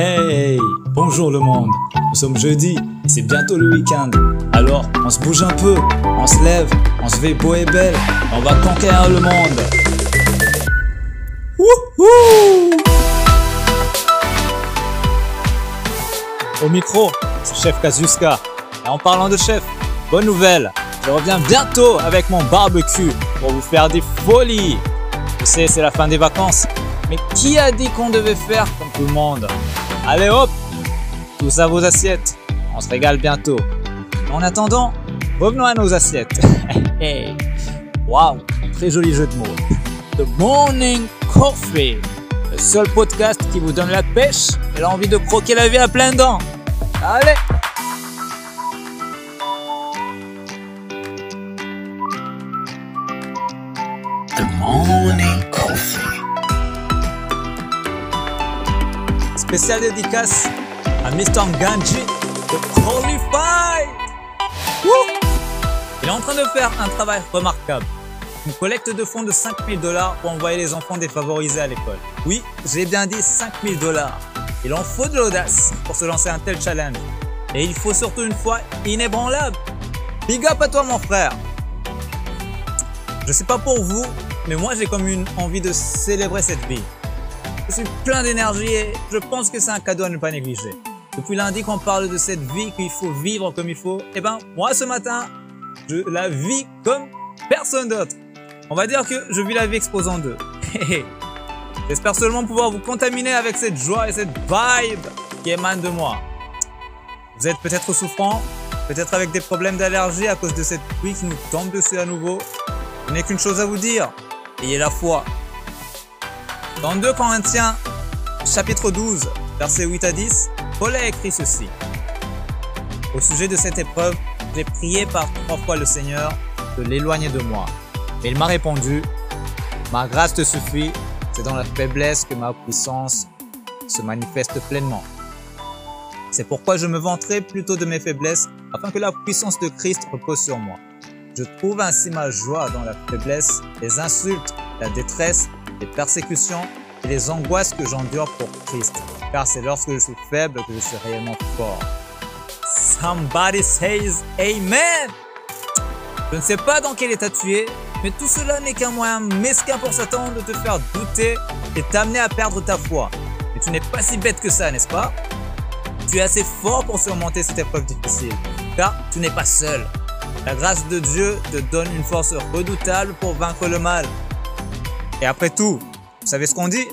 Hey, bonjour le monde. Nous sommes jeudi et c'est bientôt le week-end. Alors, on se bouge un peu, on se lève, on se fait beau et belle, on va conquérir le monde. Wouhou Au micro, c'est Chef Kazuska. Et en parlant de chef, bonne nouvelle, je reviens bientôt avec mon barbecue pour vous faire des folies. Je sais, c'est la fin des vacances, mais qui a dit qu'on devait faire comme tout le monde? Allez hop Tous à vos assiettes. On se régale bientôt. En attendant, revenons à nos assiettes. Waouh Très joli jeu de mots. The Morning Coffee. Le seul podcast qui vous donne la pêche et l'envie de croquer la vie à plein dents. Allez Spécial dédicace à Mr. Ganji de Qualified. Il est en train de faire un travail remarquable. Une collecte de fonds de 5000 dollars pour envoyer les enfants défavorisés à l'école. Oui, j'ai bien dit 5000 dollars. Il en faut de l'audace pour se lancer un tel challenge. Et il faut surtout une foi inébranlable. Big up à toi mon frère. Je sais pas pour vous, mais moi j'ai comme une envie de célébrer cette vie. Je suis plein d'énergie et je pense que c'est un cadeau à ne pas négliger. Depuis lundi qu'on parle de cette vie qu'il faut vivre comme il faut, eh ben moi ce matin, je la vis comme personne d'autre. On va dire que je vis la vie exposant d'eux. J'espère seulement pouvoir vous contaminer avec cette joie et cette vibe qui émane de moi. Vous êtes peut-être souffrant, peut-être avec des problèmes d'allergie à cause de cette pluie qui nous tombe dessus à nouveau. Je n'ai qu'une chose à vous dire, ayez la foi. Dans 2 Corinthiens, chapitre 12, versets 8 à 10, Paul a écrit ceci. Au sujet de cette épreuve, j'ai prié par trois fois le Seigneur de l'éloigner de moi. Mais il m'a répondu, ma grâce te suffit, c'est dans la faiblesse que ma puissance se manifeste pleinement. C'est pourquoi je me vanterai plutôt de mes faiblesses, afin que la puissance de Christ repose sur moi. Je trouve ainsi ma joie dans la faiblesse, les insultes, la détresse, les persécutions et les angoisses que j'endure pour Christ. Car c'est lorsque je suis faible que je suis réellement fort. Somebody says Amen! Je ne sais pas dans quel état tu es, mais tout cela n'est qu'un moyen mesquin pour Satan de te faire douter et t'amener à perdre ta foi. Mais tu n'es pas si bête que ça, n'est-ce pas? Tu es assez fort pour surmonter cette épreuve difficile, car tu n'es pas seul. La grâce de Dieu te donne une force redoutable pour vaincre le mal. Et après tout, vous savez ce qu'on dit?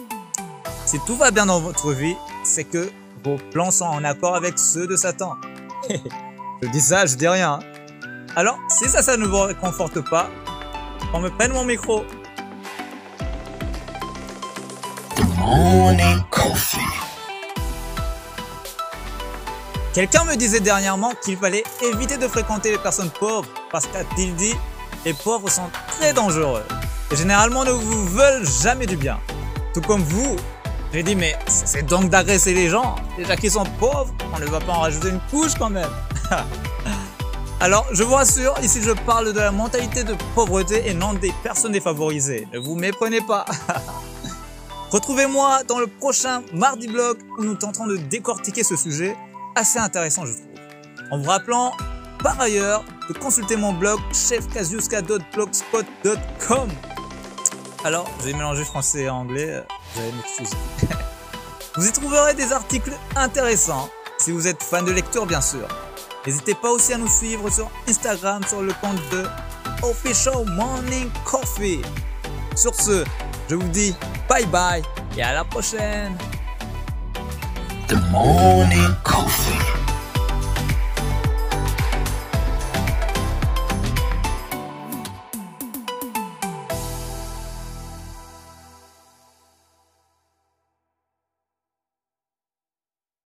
Si tout va bien dans votre vie, c'est que vos plans sont en accord avec ceux de Satan. je dis ça, je dis rien. hein. Alors, si ça, ça ne vous réconforte pas, on me prenne mon micro. Quelqu'un me disait dernièrement qu'il fallait éviter de fréquenter les personnes pauvres parce qu'a-t-il dit, les pauvres sont très dangereux et généralement ne vous veulent jamais du bien. Tout comme vous, j'ai dit mais c'est donc d'agresser les gens, déjà qu'ils sont pauvres, on ne va pas en rajouter une couche quand même. Alors, je vous rassure, ici je parle de la mentalité de pauvreté et non des personnes défavorisées. Ne vous méprenez pas. Retrouvez-moi dans le prochain Mardi Blog où nous tenterons de décortiquer ce sujet assez intéressant, je trouve. En vous rappelant, par ailleurs, de consulter mon blog chefkazuska.blogspot.com. Alors, j'ai mélangé français et anglais, euh, vous allez m'excuser. vous y trouverez des articles intéressants, si vous êtes fan de lecture, bien sûr. N'hésitez pas aussi à nous suivre sur Instagram sur le compte de Official Morning Coffee. Sur ce, je vous dis bye bye et à la prochaine. The Morning Coffee.